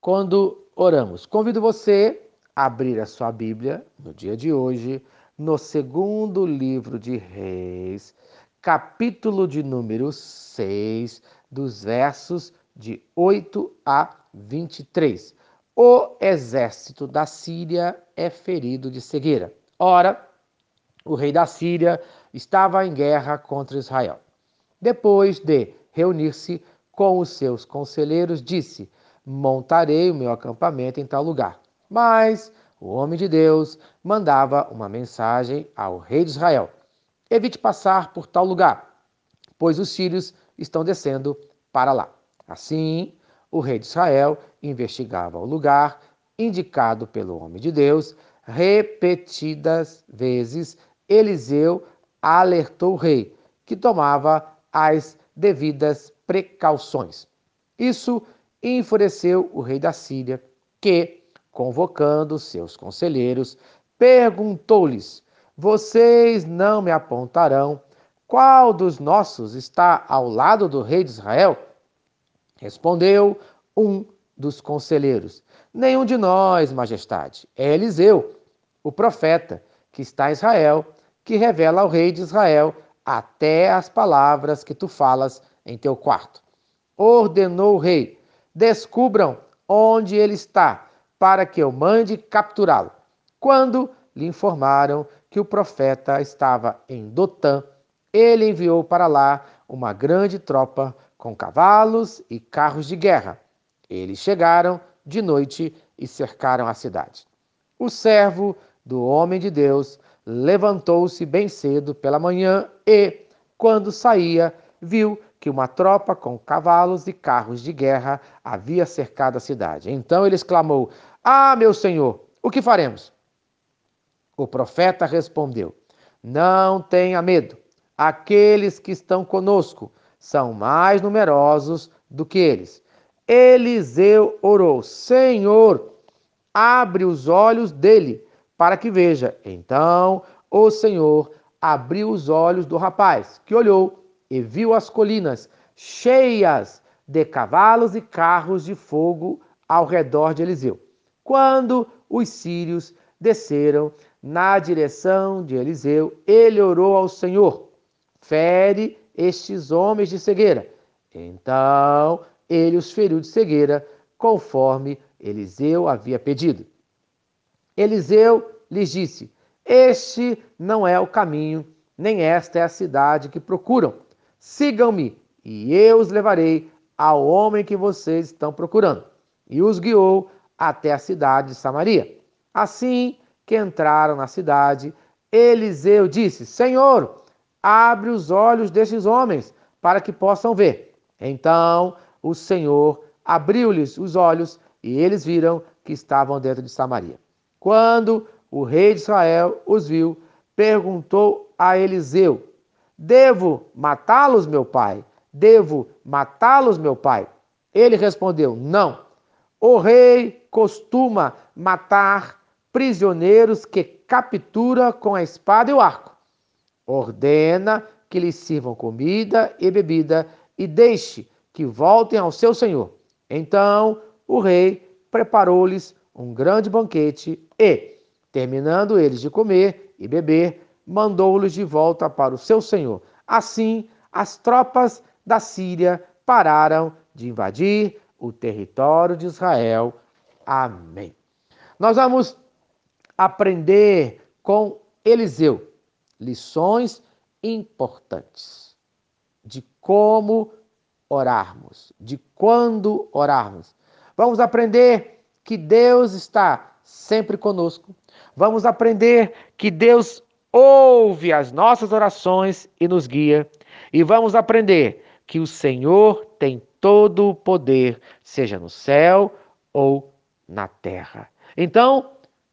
quando oramos. Convido você a abrir a sua Bíblia no dia de hoje, no segundo livro de Reis, capítulo de número 6, dos versos de 8 a 23. O exército da Síria é ferido de cegueira. Ora, o rei da Síria estava em guerra contra Israel. Depois de reunir-se com os seus conselheiros, disse: Montarei o meu acampamento em tal lugar. Mas o homem de Deus mandava uma mensagem ao rei de Israel: Evite passar por tal lugar, pois os sírios estão descendo para lá. Assim, o rei de Israel investigava o lugar indicado pelo homem de Deus. Repetidas vezes, Eliseu alertou o rei, que tomava as devidas precauções. Isso enfureceu o rei da Síria, que, convocando seus conselheiros, perguntou-lhes: Vocês não me apontarão qual dos nossos está ao lado do rei de Israel? Respondeu um dos conselheiros: Nenhum de nós, majestade. É Eliseu, o profeta, que está em Israel, que revela ao rei de Israel até as palavras que tu falas em teu quarto. Ordenou o rei: Descubram onde ele está, para que eu mande capturá-lo. Quando lhe informaram que o profeta estava em Dotã, ele enviou para lá uma grande tropa com cavalos e carros de guerra. Eles chegaram de noite e cercaram a cidade. O servo do homem de Deus levantou-se bem cedo pela manhã e, quando saía, viu que uma tropa com cavalos e carros de guerra havia cercado a cidade. Então ele exclamou: Ah, meu senhor, o que faremos? O profeta respondeu: Não tenha medo. Aqueles que estão conosco são mais numerosos do que eles. Eliseu orou: Senhor, abre os olhos dele para que veja. Então o Senhor abriu os olhos do rapaz, que olhou e viu as colinas cheias de cavalos e carros de fogo ao redor de Eliseu. Quando os sírios desceram na direção de Eliseu, ele orou ao Senhor: Fere estes homens de cegueira. Então ele os feriu de cegueira, conforme Eliseu havia pedido. Eliseu lhes disse: Este não é o caminho, nem esta é a cidade que procuram. Sigam-me, e eu os levarei ao homem que vocês estão procurando. E os guiou até a cidade de Samaria. Assim que entraram na cidade, Eliseu disse: Senhor, abre os olhos destes homens, para que possam ver. Então o Senhor abriu-lhes os olhos e eles viram que estavam dentro de Samaria. Quando o rei de Israel os viu, perguntou a Eliseu: Devo matá-los, meu pai? Devo matá-los, meu pai? Ele respondeu: Não. O rei costuma matar prisioneiros que captura com a espada e o arco ordena que lhes sirvam comida e bebida e deixe que voltem ao seu senhor. Então o rei preparou-lhes um grande banquete e, terminando eles de comer e beber, mandou-los de volta para o seu senhor. Assim, as tropas da Síria pararam de invadir o território de Israel. Amém. Nós vamos aprender com Eliseu lições importantes de como orarmos, de quando orarmos. Vamos aprender que Deus está sempre conosco. Vamos aprender que Deus ouve as nossas orações e nos guia. E vamos aprender que o Senhor tem todo o poder, seja no céu ou na terra. Então,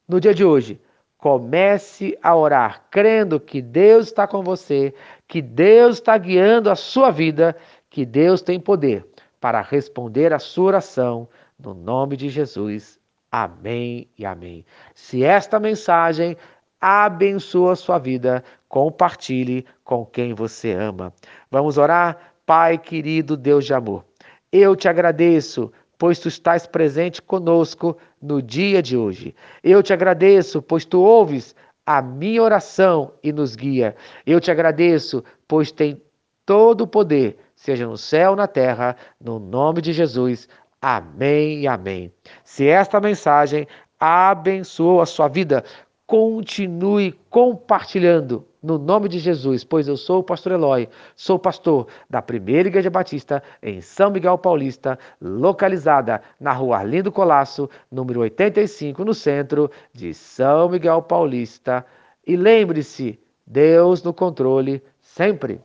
no dia de hoje, Comece a orar crendo que Deus está com você, que Deus está guiando a sua vida, que Deus tem poder para responder a sua oração. No nome de Jesus. Amém e amém. Se esta mensagem abençoa a sua vida, compartilhe com quem você ama. Vamos orar? Pai querido Deus de amor, eu te agradeço pois tu estás presente conosco no dia de hoje. Eu te agradeço, pois tu ouves a minha oração e nos guia. Eu te agradeço, pois tem todo o poder, seja no céu ou na terra, no nome de Jesus. Amém e amém. Se esta mensagem abençoou a sua vida, continue compartilhando no nome de Jesus, pois eu sou o pastor Eloy, sou pastor da Primeira Igreja Batista em São Miguel Paulista, localizada na rua Arlindo Colasso, número 85, no centro de São Miguel Paulista. E lembre-se, Deus no controle sempre.